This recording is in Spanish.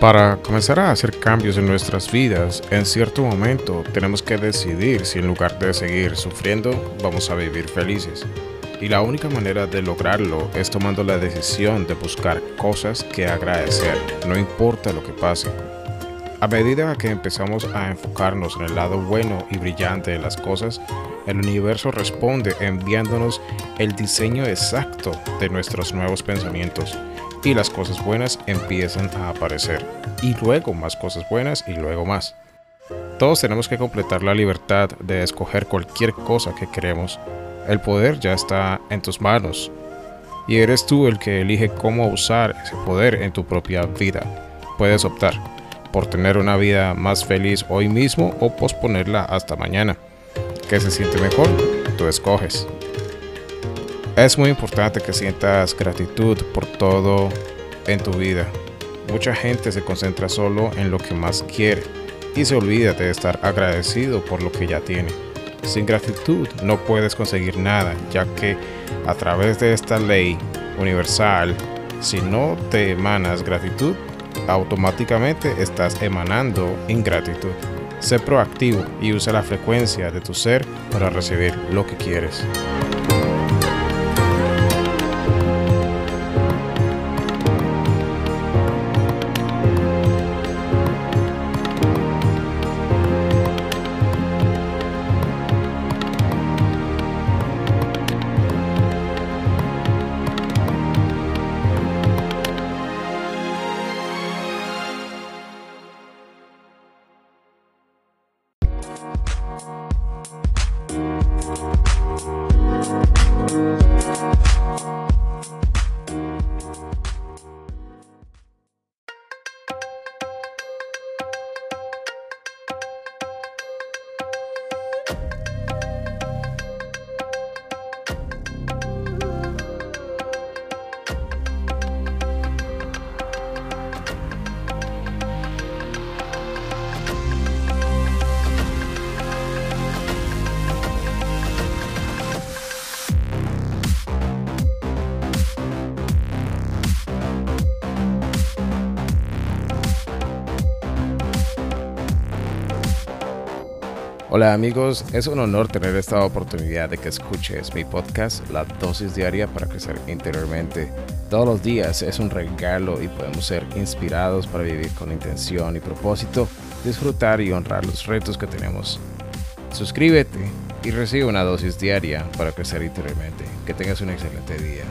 Para comenzar a hacer cambios en nuestras vidas, en cierto momento tenemos que decidir si en lugar de seguir sufriendo, vamos a vivir felices. Y la única manera de lograrlo es tomando la decisión de buscar cosas que agradecer, no importa lo que pase. A medida que empezamos a enfocarnos en el lado bueno y brillante de las cosas, el universo responde enviándonos el diseño exacto de nuestros nuevos pensamientos y las cosas buenas empiezan a aparecer. Y luego más cosas buenas y luego más. Todos tenemos que completar la libertad de escoger cualquier cosa que queremos. El poder ya está en tus manos. Y eres tú el que elige cómo usar ese poder en tu propia vida. Puedes optar por tener una vida más feliz hoy mismo o posponerla hasta mañana. ¿Qué se siente mejor? Tú escoges. Es muy importante que sientas gratitud por todo en tu vida. Mucha gente se concentra solo en lo que más quiere y se olvida de estar agradecido por lo que ya tiene. Sin gratitud no puedes conseguir nada, ya que a través de esta ley universal, si no te emanas gratitud, automáticamente estás emanando ingratitud. Sé proactivo y usa la frecuencia de tu ser para recibir lo que quieres. Hola amigos, es un honor tener esta oportunidad de que escuches mi podcast, La Dosis Diaria para Crecer Interiormente. Todos los días es un regalo y podemos ser inspirados para vivir con intención y propósito, disfrutar y honrar los retos que tenemos. Suscríbete y recibe una dosis diaria para crecer interiormente. Que tengas un excelente día.